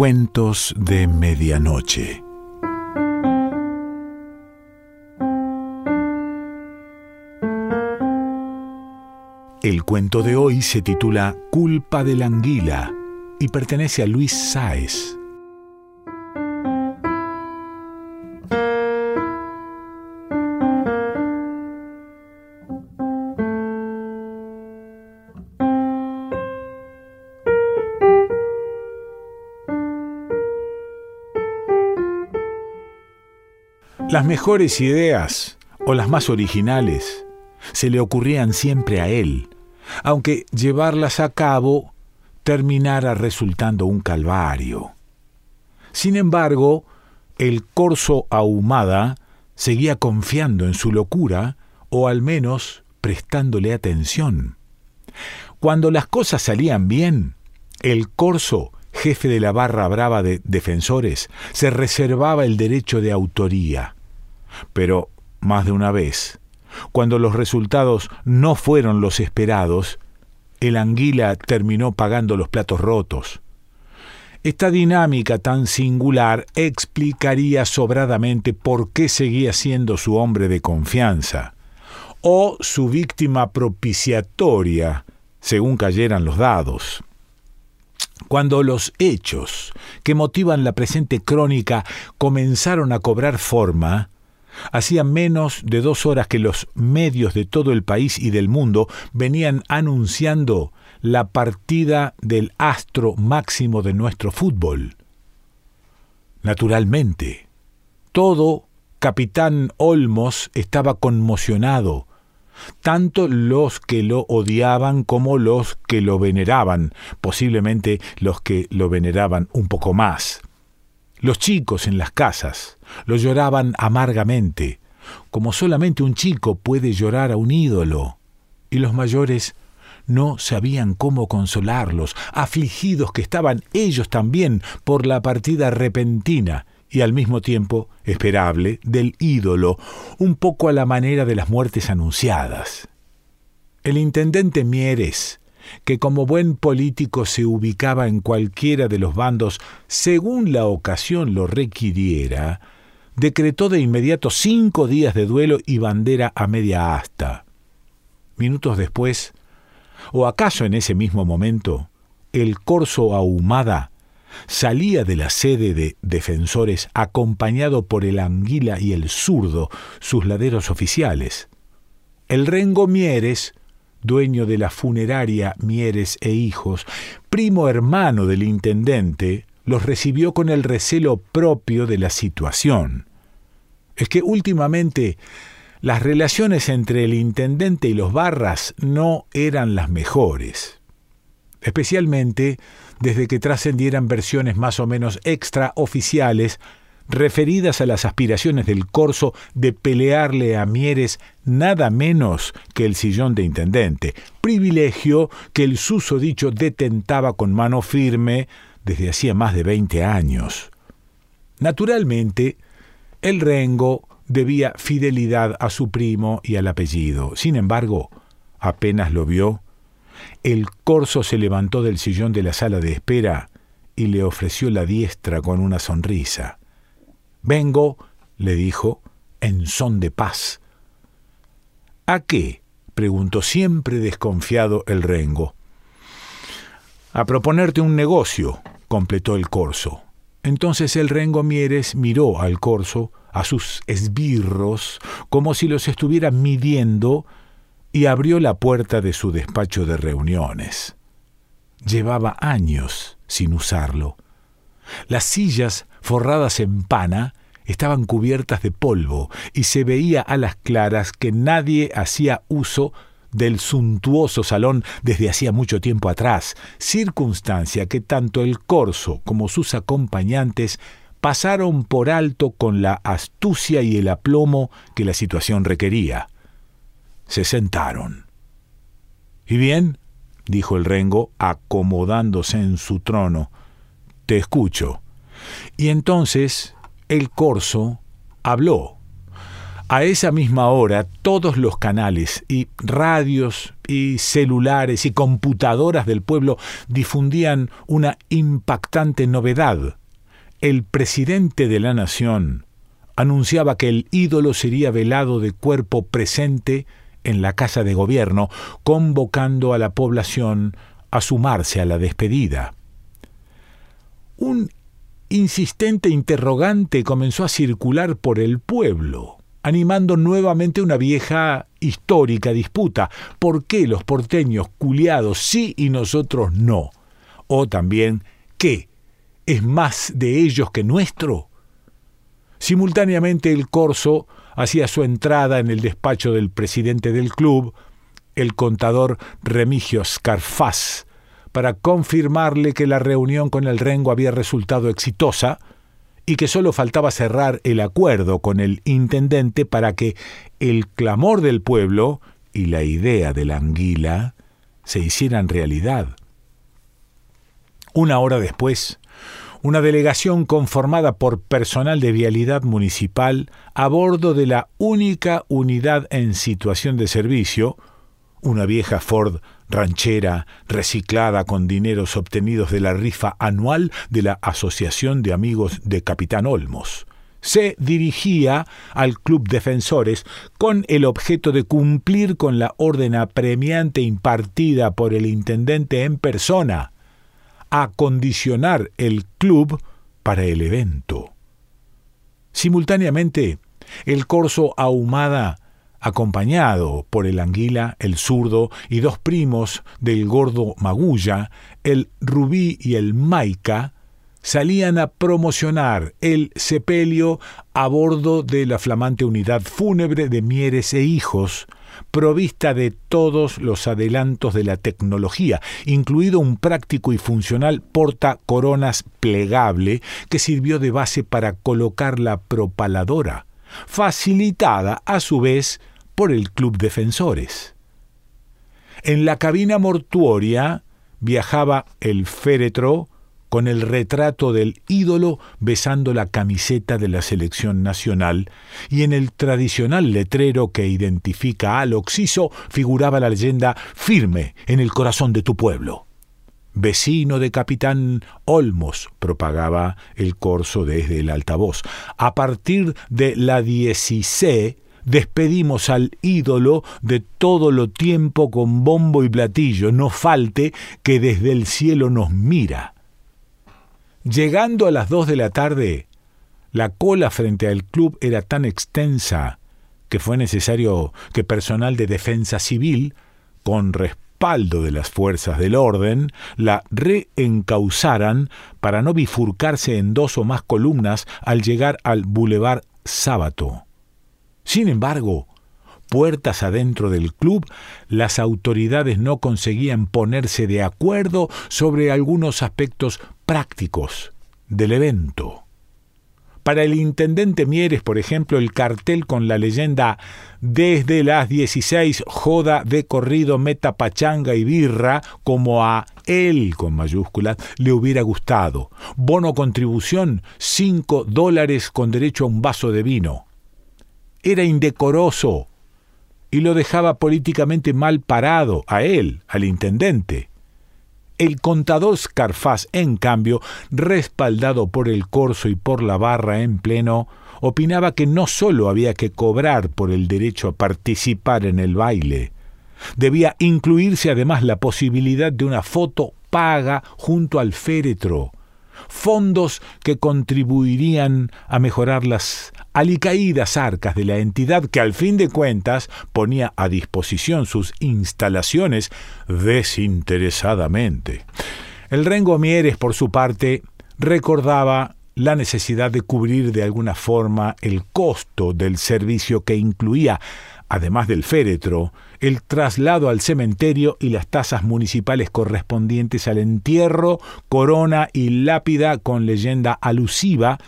Cuentos de Medianoche. El cuento de hoy se titula Culpa de la anguila y pertenece a Luis Sáez. Las mejores ideas, o las más originales, se le ocurrían siempre a él, aunque llevarlas a cabo terminara resultando un calvario. Sin embargo, el corso ahumada seguía confiando en su locura, o al menos prestándole atención. Cuando las cosas salían bien, el corso jefe de la barra brava de defensores, se reservaba el derecho de autoría. Pero, más de una vez, cuando los resultados no fueron los esperados, el anguila terminó pagando los platos rotos. Esta dinámica tan singular explicaría sobradamente por qué seguía siendo su hombre de confianza, o su víctima propiciatoria, según cayeran los dados. Cuando los hechos que motivan la presente crónica comenzaron a cobrar forma, Hacía menos de dos horas que los medios de todo el país y del mundo venían anunciando la partida del astro máximo de nuestro fútbol. Naturalmente, todo capitán Olmos estaba conmocionado, tanto los que lo odiaban como los que lo veneraban, posiblemente los que lo veneraban un poco más. Los chicos en las casas lo lloraban amargamente, como solamente un chico puede llorar a un ídolo, y los mayores no sabían cómo consolarlos, afligidos que estaban ellos también por la partida repentina y al mismo tiempo esperable del ídolo, un poco a la manera de las muertes anunciadas. El intendente Mieres que como buen político se ubicaba en cualquiera de los bandos según la ocasión lo requiriera, decretó de inmediato cinco días de duelo y bandera a media asta. Minutos después, o acaso en ese mismo momento, el corso ahumada salía de la sede de defensores acompañado por el anguila y el zurdo, sus laderos oficiales. El rengo Mieres dueño de la funeraria Mieres e Hijos, primo hermano del intendente, los recibió con el recelo propio de la situación. Es que últimamente las relaciones entre el intendente y los barras no eran las mejores, especialmente desde que trascendieran versiones más o menos extraoficiales referidas a las aspiraciones del corso de pelearle a Mieres nada menos que el sillón de intendente, privilegio que el susodicho detentaba con mano firme desde hacía más de veinte años. Naturalmente, el rengo debía fidelidad a su primo y al apellido. Sin embargo, apenas lo vio, el corso se levantó del sillón de la sala de espera y le ofreció la diestra con una sonrisa. Vengo, le dijo, en son de paz. ¿A qué? preguntó siempre desconfiado el rengo. A proponerte un negocio, completó el corso. Entonces el rengo Mieres miró al corso, a sus esbirros, como si los estuviera midiendo, y abrió la puerta de su despacho de reuniones. Llevaba años sin usarlo. Las sillas forradas en pana estaban cubiertas de polvo y se veía a las claras que nadie hacía uso del suntuoso salón desde hacía mucho tiempo atrás, circunstancia que tanto el corso como sus acompañantes pasaron por alto con la astucia y el aplomo que la situación requería. Se sentaron. ¿Y bien? dijo el rengo, acomodándose en su trono. Te escucho. Y entonces el corso habló. A esa misma hora todos los canales y radios y celulares y computadoras del pueblo difundían una impactante novedad. El presidente de la nación anunciaba que el ídolo sería velado de cuerpo presente en la casa de gobierno, convocando a la población a sumarse a la despedida. Un insistente interrogante comenzó a circular por el pueblo, animando nuevamente una vieja histórica disputa. ¿Por qué los porteños culiados sí y nosotros no? O también, ¿qué? ¿Es más de ellos que nuestro? Simultáneamente el corso hacía su entrada en el despacho del presidente del club, el contador Remigio Scarfaz, para confirmarle que la reunión con el Rengo había resultado exitosa y que solo faltaba cerrar el acuerdo con el intendente para que el clamor del pueblo y la idea de la anguila se hicieran realidad. Una hora después, una delegación conformada por personal de vialidad municipal a bordo de la única unidad en situación de servicio, una vieja Ford ranchera reciclada con dineros obtenidos de la rifa anual de la Asociación de Amigos de Capitán Olmos. Se dirigía al Club Defensores con el objeto de cumplir con la orden apremiante impartida por el intendente en persona, acondicionar el club para el evento. Simultáneamente, el corso ahumada, acompañado por el anguila, el zurdo y dos primos del gordo Magulla, el rubí y el maica, salían a promocionar el sepelio a bordo de la flamante unidad fúnebre de Mieres e Hijos, provista de todos los adelantos de la tecnología, incluido un práctico y funcional porta coronas plegable que sirvió de base para colocar la propaladora, facilitada a su vez por el Club Defensores. En la cabina mortuoria viajaba el féretro con el retrato del ídolo besando la camiseta de la selección nacional, y en el tradicional letrero que identifica al Oxiso figuraba la leyenda firme en el corazón de tu pueblo. Vecino de Capitán Olmos, propagaba el corso desde el altavoz. A partir de la 16 despedimos al ídolo de todo lo tiempo con bombo y platillo, no falte que desde el cielo nos mira. Llegando a las dos de la tarde, la cola frente al club era tan extensa que fue necesario que personal de defensa civil, con respaldo de las fuerzas del orden, la reencausaran para no bifurcarse en dos o más columnas al llegar al Boulevard Sábato. Sin embargo, puertas adentro del club, las autoridades no conseguían ponerse de acuerdo sobre algunos aspectos prácticos del evento. Para el intendente Mieres, por ejemplo, el cartel con la leyenda Desde las 16 joda de corrido meta pachanga y birra, como a él con mayúsculas, le hubiera gustado. Bono contribución 5 dólares con derecho a un vaso de vino. Era indecoroso y lo dejaba políticamente mal parado a él, al intendente. El contador Scarfaz, en cambio, respaldado por el corso y por la barra en pleno, opinaba que no sólo había que cobrar por el derecho a participar en el baile, debía incluirse además la posibilidad de una foto paga junto al féretro, fondos que contribuirían a mejorar las alicaídas arcas de la entidad que al fin de cuentas ponía a disposición sus instalaciones desinteresadamente. El Rengo Mieres, por su parte, recordaba la necesidad de cubrir de alguna forma el costo del servicio que incluía, además del féretro, el traslado al cementerio y las tasas municipales correspondientes al entierro, corona y lápida con leyenda alusiva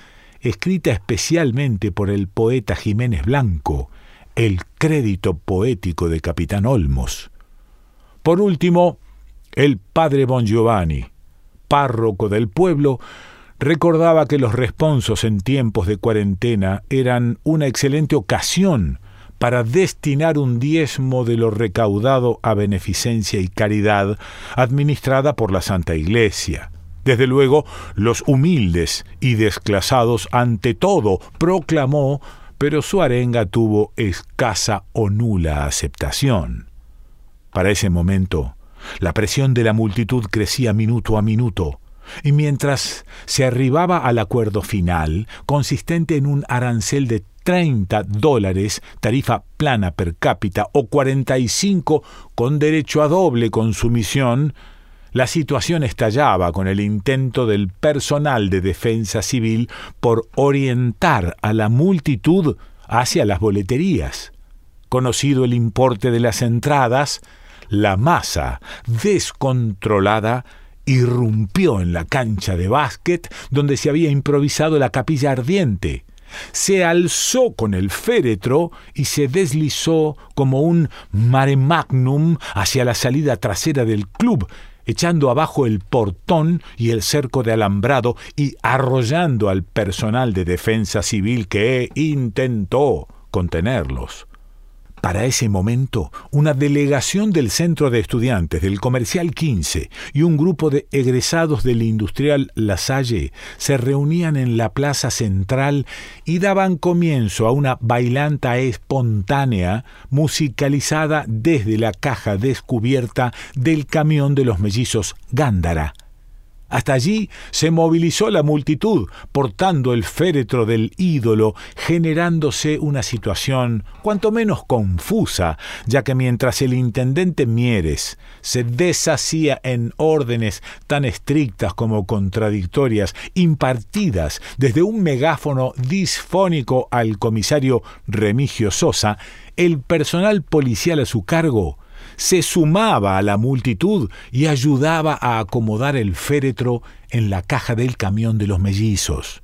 escrita especialmente por el poeta Jiménez Blanco, el crédito poético de Capitán Olmos. Por último, el padre Bon Giovanni, párroco del pueblo, recordaba que los responsos en tiempos de cuarentena eran una excelente ocasión para destinar un diezmo de lo recaudado a beneficencia y caridad administrada por la Santa Iglesia. Desde luego, los humildes y desclasados ante todo proclamó, pero su arenga tuvo escasa o nula aceptación. Para ese momento, la presión de la multitud crecía minuto a minuto, y mientras se arribaba al acuerdo final, consistente en un arancel de 30 dólares, tarifa plana per cápita, o 45 con derecho a doble consumición, la situación estallaba con el intento del personal de defensa civil por orientar a la multitud hacia las boleterías. Conocido el importe de las entradas, la masa descontrolada irrumpió en la cancha de básquet donde se había improvisado la capilla ardiente. Se alzó con el féretro y se deslizó como un mare magnum hacia la salida trasera del club, echando abajo el portón y el cerco de alambrado y arrollando al personal de defensa civil que intentó contenerlos. Para ese momento, una delegación del Centro de Estudiantes del Comercial 15 y un grupo de egresados del Industrial La Salle se reunían en la plaza central y daban comienzo a una bailanta espontánea musicalizada desde la caja descubierta del camión de los mellizos Gándara hasta allí se movilizó la multitud, portando el féretro del ídolo, generándose una situación cuanto menos confusa, ya que mientras el intendente Mieres se deshacía en órdenes tan estrictas como contradictorias, impartidas desde un megáfono disfónico al comisario Remigio Sosa, el personal policial a su cargo se sumaba a la multitud y ayudaba a acomodar el féretro en la caja del camión de los mellizos.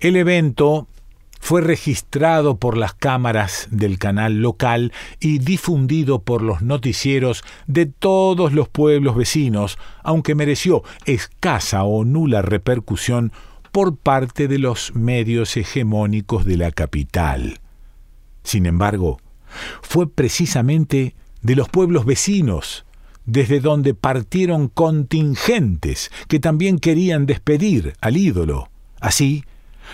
El evento fue registrado por las cámaras del canal local y difundido por los noticieros de todos los pueblos vecinos, aunque mereció escasa o nula repercusión por parte de los medios hegemónicos de la capital. Sin embargo, fue precisamente de los pueblos vecinos, desde donde partieron contingentes que también querían despedir al ídolo. Así,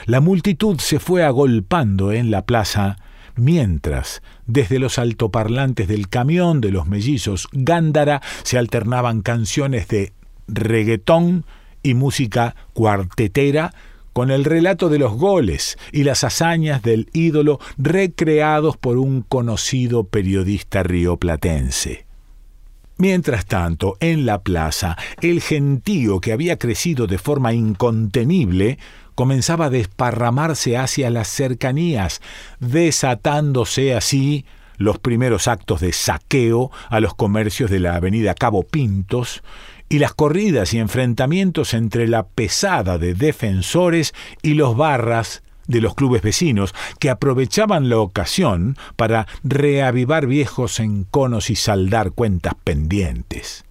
la multitud se fue agolpando en la plaza, mientras desde los altoparlantes del camión de los mellizos Gándara se alternaban canciones de reggaetón y música cuartetera con el relato de los goles y las hazañas del ídolo recreados por un conocido periodista rioplatense. Mientras tanto, en la plaza, el gentío que había crecido de forma incontenible comenzaba a desparramarse hacia las cercanías, desatándose así los primeros actos de saqueo a los comercios de la avenida Cabo Pintos, y las corridas y enfrentamientos entre la pesada de defensores y los barras de los clubes vecinos, que aprovechaban la ocasión para reavivar viejos enconos y saldar cuentas pendientes.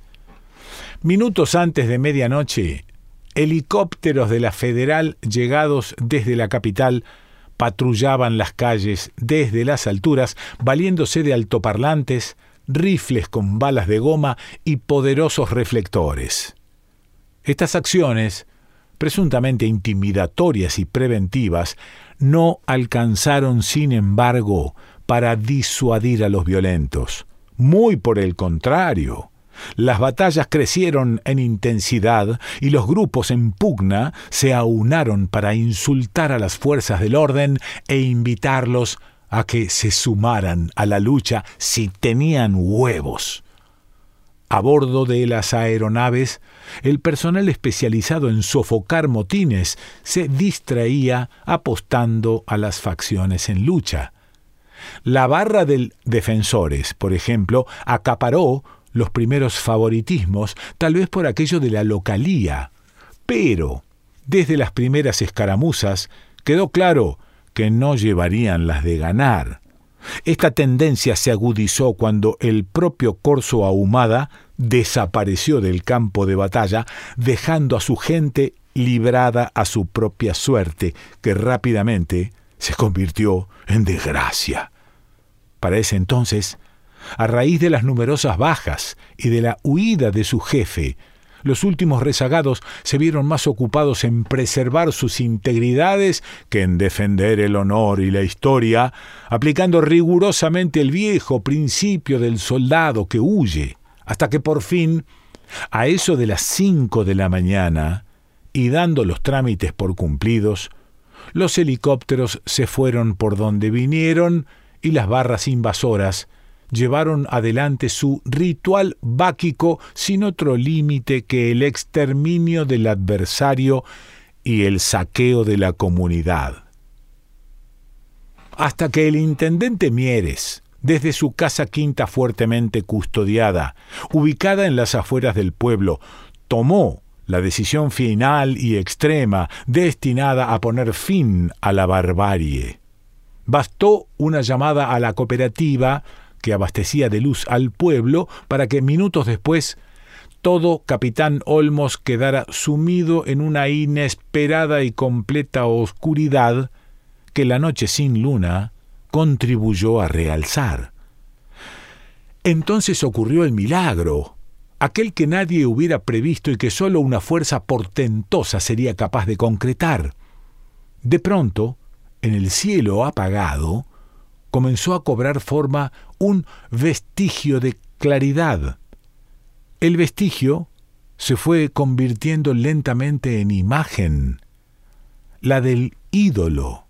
Minutos antes de medianoche, helicópteros de la Federal llegados desde la capital patrullaban las calles desde las alturas, valiéndose de altoparlantes, rifles con balas de goma y poderosos reflectores. Estas acciones, presuntamente intimidatorias y preventivas, no alcanzaron, sin embargo, para disuadir a los violentos. Muy por el contrario. Las batallas crecieron en intensidad y los grupos en pugna se aunaron para insultar a las fuerzas del orden e invitarlos a que se sumaran a la lucha si tenían huevos. A bordo de las aeronaves, el personal especializado en sofocar motines se distraía apostando a las facciones en lucha. La barra del Defensores, por ejemplo, acaparó los primeros favoritismos, tal vez por aquello de la localía. Pero, desde las primeras escaramuzas, quedó claro que no llevarían las de ganar. Esta tendencia se agudizó cuando el propio Corso Ahumada desapareció del campo de batalla, dejando a su gente librada a su propia suerte, que rápidamente se convirtió en desgracia. Para ese entonces, a raíz de las numerosas bajas y de la huida de su jefe, los últimos rezagados se vieron más ocupados en preservar sus integridades que en defender el honor y la historia, aplicando rigurosamente el viejo principio del soldado que huye, hasta que por fin, a eso de las cinco de la mañana, y dando los trámites por cumplidos, los helicópteros se fueron por donde vinieron y las barras invasoras llevaron adelante su ritual báquico sin otro límite que el exterminio del adversario y el saqueo de la comunidad. Hasta que el intendente Mieres, desde su casa quinta fuertemente custodiada, ubicada en las afueras del pueblo, tomó la decisión final y extrema destinada a poner fin a la barbarie. Bastó una llamada a la cooperativa que abastecía de luz al pueblo para que minutos después todo capitán Olmos quedara sumido en una inesperada y completa oscuridad que la noche sin luna contribuyó a realzar. Entonces ocurrió el milagro, aquel que nadie hubiera previsto y que sólo una fuerza portentosa sería capaz de concretar. De pronto, en el cielo apagado, comenzó a cobrar forma un vestigio de claridad. El vestigio se fue convirtiendo lentamente en imagen, la del ídolo,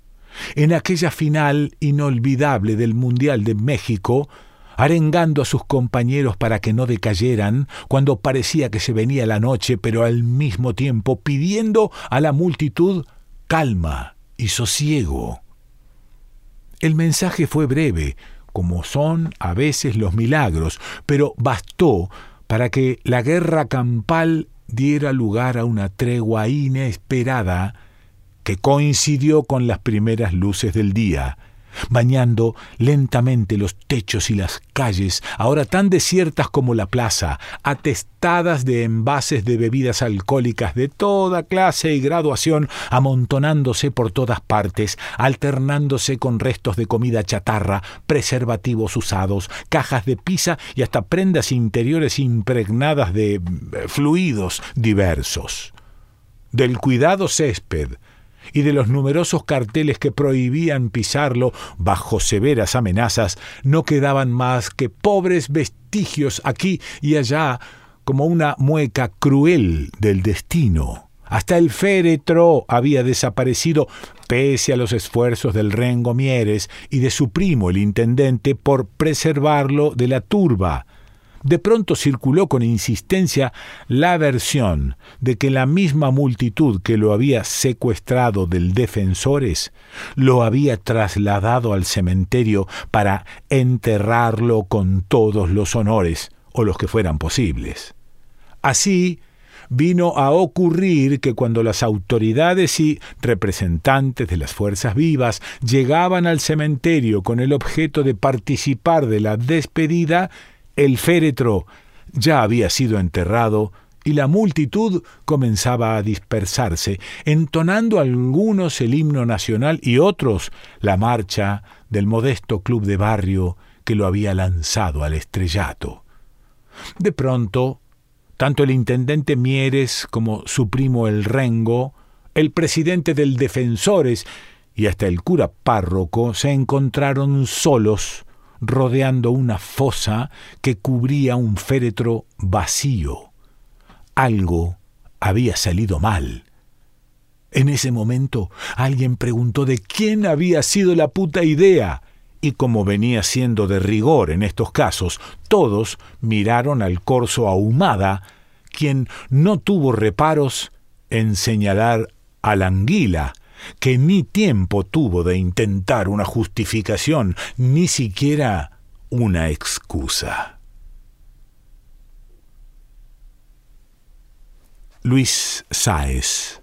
en aquella final inolvidable del Mundial de México, arengando a sus compañeros para que no decayeran cuando parecía que se venía la noche, pero al mismo tiempo pidiendo a la multitud calma y sosiego. El mensaje fue breve, como son a veces los milagros, pero bastó para que la guerra campal diera lugar a una tregua inesperada que coincidió con las primeras luces del día, bañando lentamente los techos y las calles, ahora tan desiertas como la plaza, atestadas de envases de bebidas alcohólicas de toda clase y graduación, amontonándose por todas partes, alternándose con restos de comida chatarra, preservativos usados, cajas de pizza y hasta prendas interiores impregnadas de eh, fluidos diversos. Del cuidado césped, y de los numerosos carteles que prohibían pisarlo bajo severas amenazas, no quedaban más que pobres vestigios aquí y allá, como una mueca cruel del destino. Hasta el féretro había desaparecido pese a los esfuerzos del Rengo Mieres y de su primo el intendente por preservarlo de la turba, de pronto circuló con insistencia la versión de que la misma multitud que lo había secuestrado del defensores lo había trasladado al cementerio para enterrarlo con todos los honores o los que fueran posibles. Así, vino a ocurrir que cuando las autoridades y representantes de las fuerzas vivas llegaban al cementerio con el objeto de participar de la despedida, el féretro ya había sido enterrado y la multitud comenzaba a dispersarse, entonando algunos el himno nacional y otros la marcha del modesto club de barrio que lo había lanzado al estrellato. De pronto, tanto el intendente Mieres como su primo el Rengo, el presidente del Defensores y hasta el cura párroco se encontraron solos rodeando una fosa que cubría un féretro vacío. Algo había salido mal. En ese momento alguien preguntó de quién había sido la puta idea, y como venía siendo de rigor en estos casos, todos miraron al corso ahumada, quien no tuvo reparos en señalar a la anguila, que ni tiempo tuvo de intentar una justificación, ni siquiera una excusa. Luis Sáez